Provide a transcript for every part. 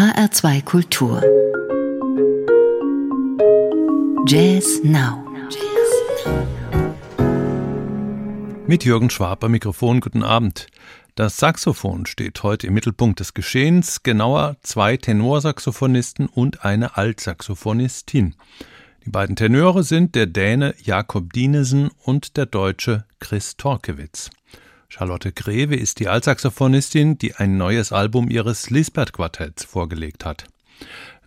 HR2 Kultur. Jazz Now. Mit Jürgen Schwab am Mikrofon, guten Abend. Das Saxophon steht heute im Mittelpunkt des Geschehens, genauer zwei Tenorsaxophonisten und eine Altsaxophonistin. Die beiden Tenöre sind der Däne Jakob Dinesen und der Deutsche Chris Torkewitz. Charlotte Greve ist die Altsaxophonistin, die ein neues Album ihres Lisbeth-Quartetts vorgelegt hat.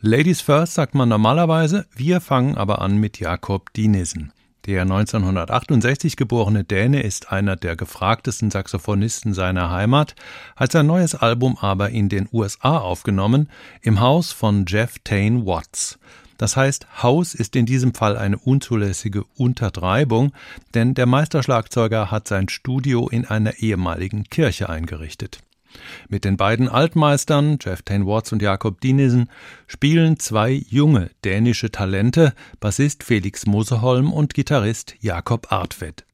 Ladies First sagt man normalerweise, wir fangen aber an mit Jakob Dinesen. Der 1968 geborene Däne ist einer der gefragtesten Saxophonisten seiner Heimat, hat sein neues Album aber in den USA aufgenommen, im Haus von Jeff Tane Watts. Das heißt, Haus ist in diesem Fall eine unzulässige Untertreibung, denn der Meisterschlagzeuger hat sein Studio in einer ehemaligen Kirche eingerichtet. Mit den beiden Altmeistern, Jeff Tane Watts und Jakob Dinesen, spielen zwei junge dänische Talente, Bassist Felix Moseholm und Gitarrist Jakob Artvedt.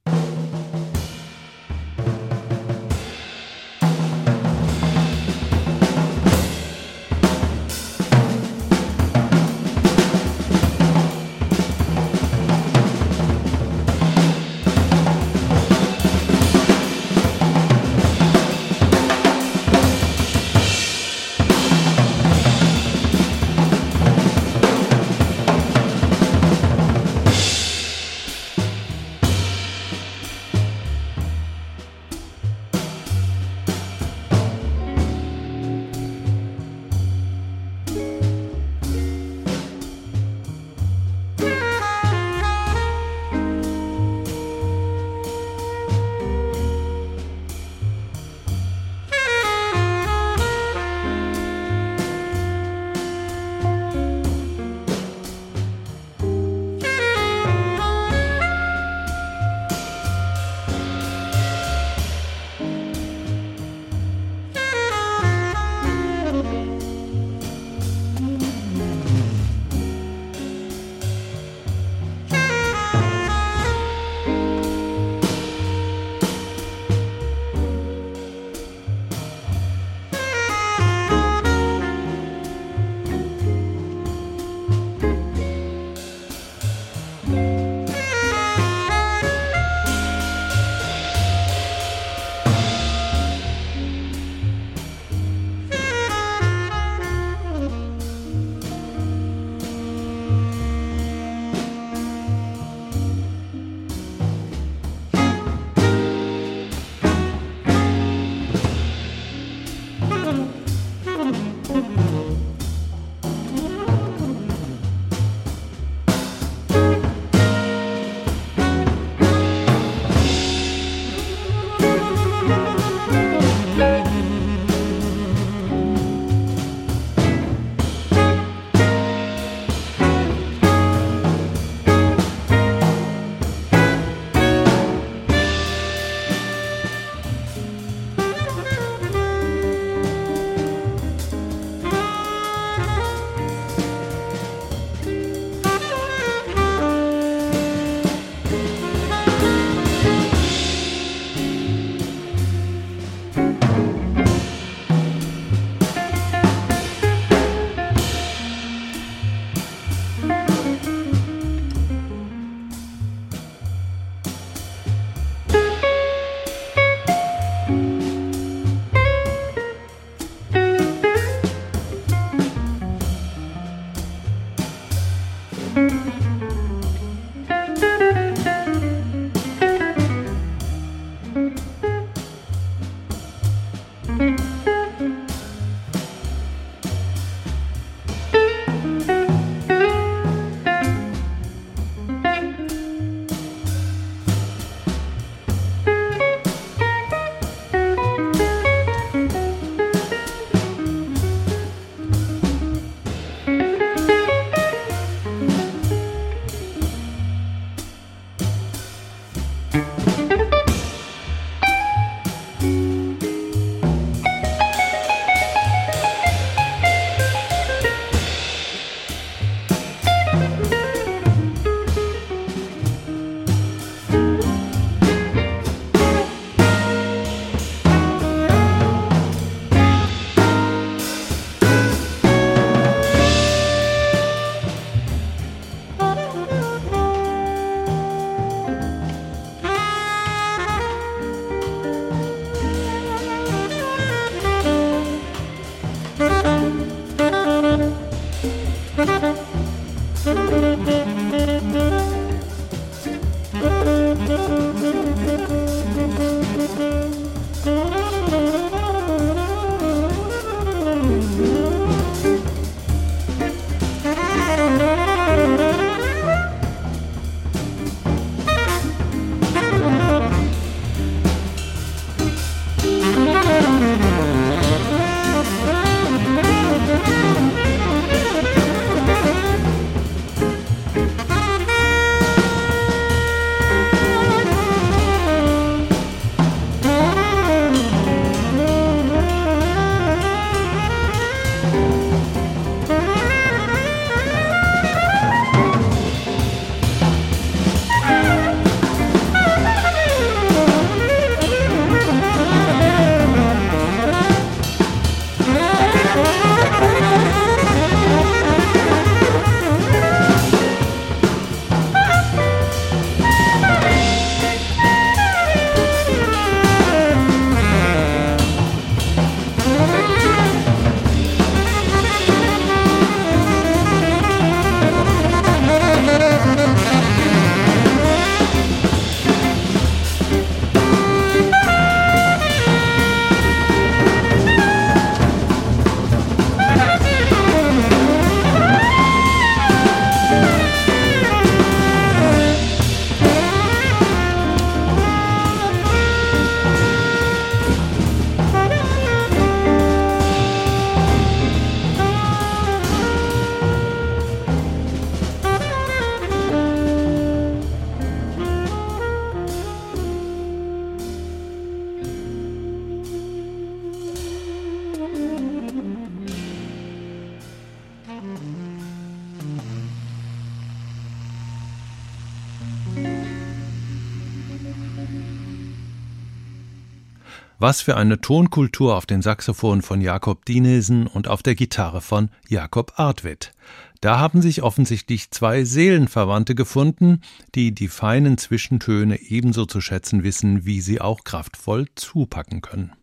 Was für eine Tonkultur auf dem Saxophon von Jakob Dinesen und auf der Gitarre von Jakob Artwitt. Da haben sich offensichtlich zwei Seelenverwandte gefunden, die die feinen Zwischentöne ebenso zu schätzen wissen, wie sie auch kraftvoll zupacken können.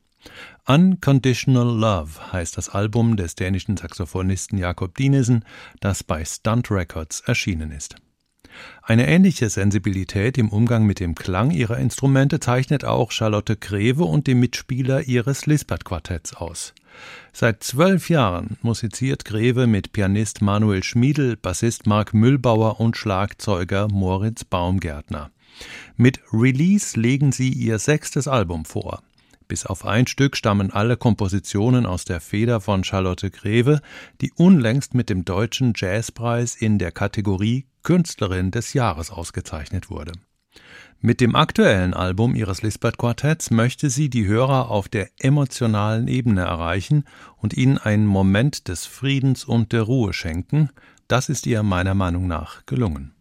Unconditional Love heißt das Album des dänischen Saxophonisten Jakob Dinesen, das bei Stunt Records erschienen ist. Eine ähnliche Sensibilität im Umgang mit dem Klang ihrer Instrumente zeichnet auch Charlotte Greve und die Mitspieler ihres Lispert-Quartetts aus. Seit zwölf Jahren musiziert Greve mit Pianist Manuel Schmiedel, Bassist Mark Müllbauer und Schlagzeuger Moritz Baumgärtner. Mit Release legen sie ihr sechstes Album vor. Bis auf ein Stück stammen alle Kompositionen aus der Feder von Charlotte Greve, die unlängst mit dem Deutschen Jazzpreis in der Kategorie Künstlerin des Jahres ausgezeichnet wurde. Mit dem aktuellen Album ihres Lisbeth Quartetts möchte sie die Hörer auf der emotionalen Ebene erreichen und ihnen einen Moment des Friedens und der Ruhe schenken. Das ist ihr meiner Meinung nach gelungen.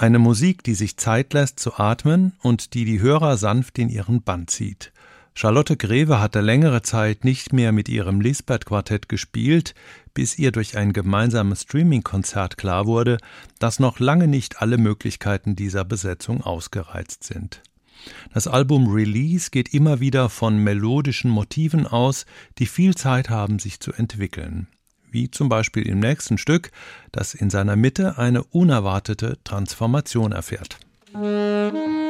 Eine Musik, die sich Zeit lässt zu atmen und die die Hörer sanft in ihren Bann zieht. Charlotte Greve hatte längere Zeit nicht mehr mit ihrem Lisbeth-Quartett gespielt, bis ihr durch ein gemeinsames Streaming-Konzert klar wurde, dass noch lange nicht alle Möglichkeiten dieser Besetzung ausgereizt sind. Das Album Release geht immer wieder von melodischen Motiven aus, die viel Zeit haben, sich zu entwickeln wie zum Beispiel im nächsten Stück, das in seiner Mitte eine unerwartete Transformation erfährt. Musik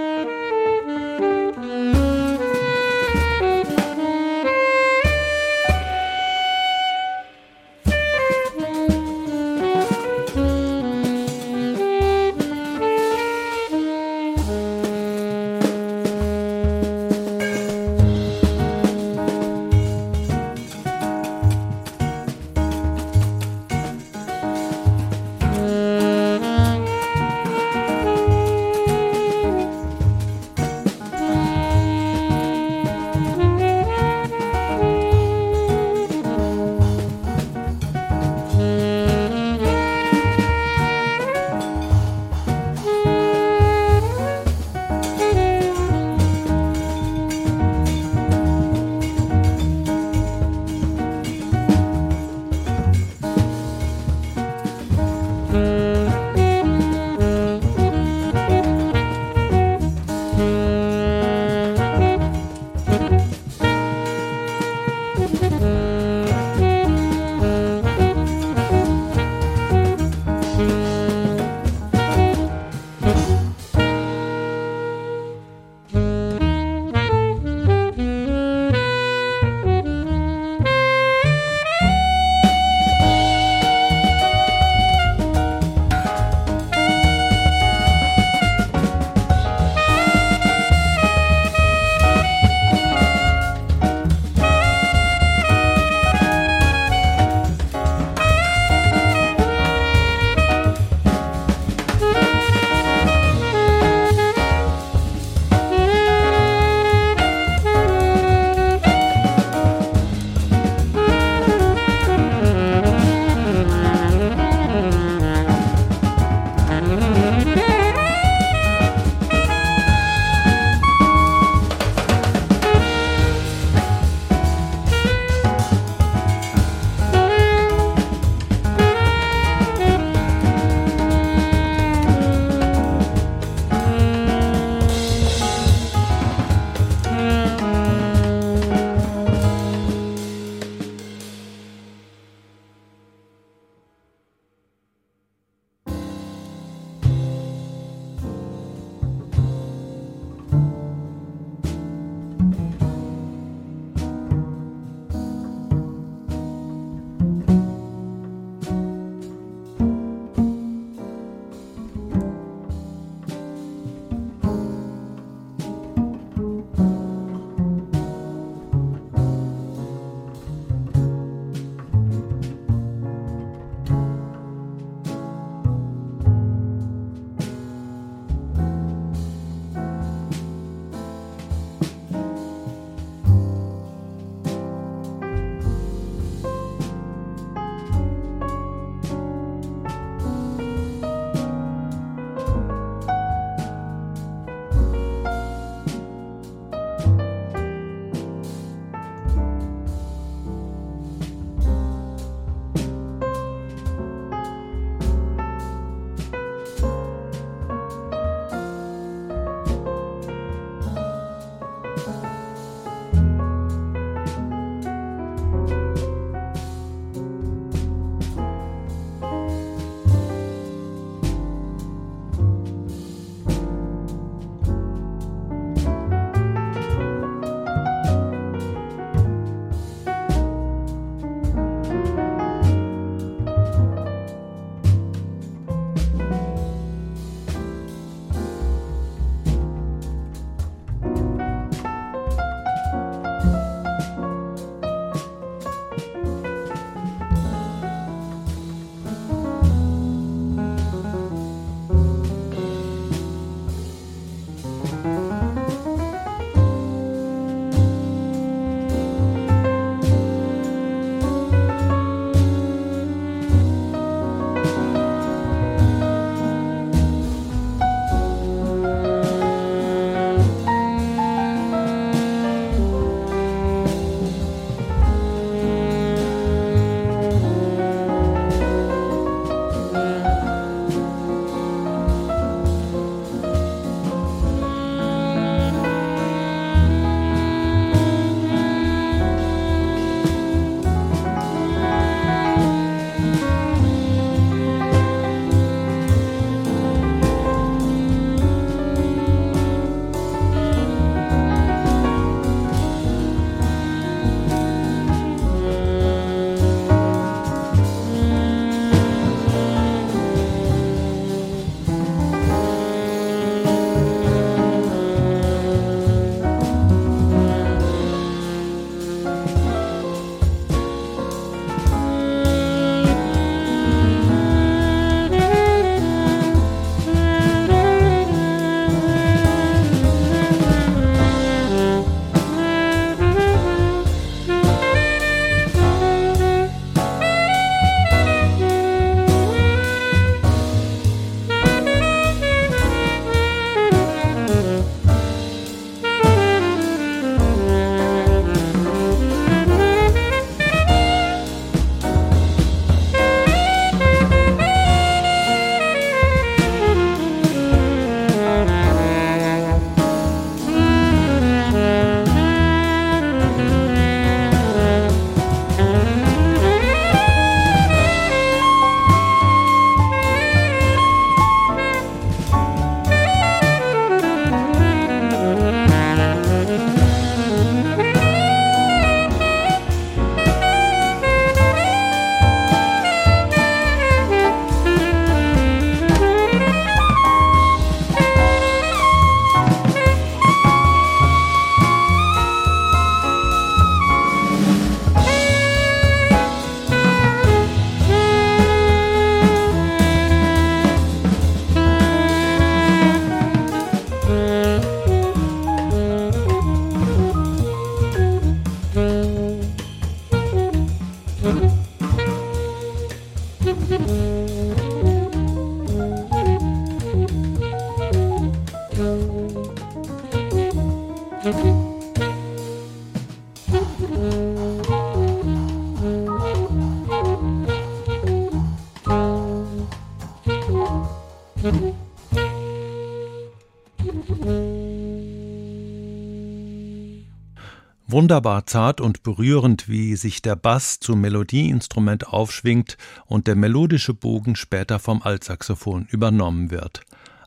Wunderbar zart und berührend, wie sich der Bass zum Melodieinstrument aufschwingt und der melodische Bogen später vom Altsaxophon übernommen wird.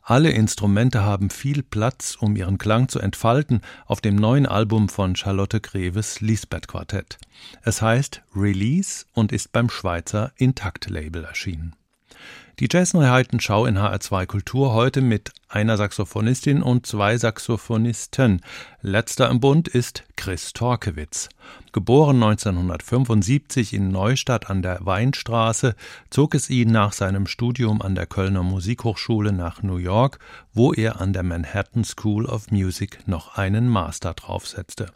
Alle Instrumente haben viel Platz, um ihren Klang zu entfalten auf dem neuen Album von Charlotte Greves Lisbeth Quartett. Es heißt Release und ist beim Schweizer Intakt Label erschienen. Die Jazzneuheiten-Schau in HR2 Kultur heute mit einer Saxophonistin und zwei Saxophonisten. Letzter im Bund ist Chris Torkewitz. Geboren 1975 in Neustadt an der Weinstraße, zog es ihn nach seinem Studium an der Kölner Musikhochschule nach New York, wo er an der Manhattan School of Music noch einen Master draufsetzte.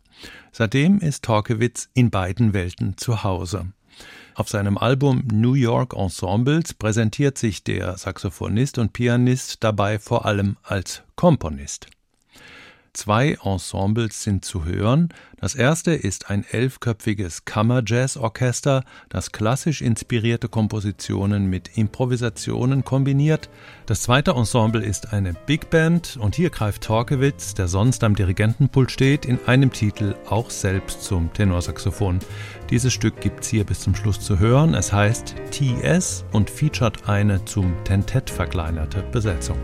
Seitdem ist Torkewitz in beiden Welten zu Hause. Auf seinem Album New York Ensembles präsentiert sich der Saxophonist und Pianist dabei vor allem als Komponist. Zwei Ensembles sind zu hören. Das erste ist ein elfköpfiges Kammerjazz-Orchester, das klassisch inspirierte Kompositionen mit Improvisationen kombiniert. Das zweite Ensemble ist eine Big Band und hier greift Torkewitz, der sonst am Dirigentenpult steht, in einem Titel auch selbst zum Tenorsaxophon. Dieses Stück gibt's hier bis zum Schluss zu hören. Es heißt TS und featuret eine zum Tentett verkleinerte Besetzung.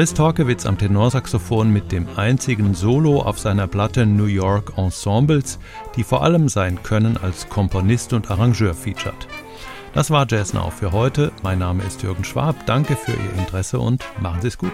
Chris Torkewitz am Tenorsaxophon mit dem einzigen Solo auf seiner Platte New York Ensembles, die vor allem sein Können als Komponist und Arrangeur featured. Das war Jazz Now für heute. Mein Name ist Jürgen Schwab. Danke für Ihr Interesse und machen Sie es gut.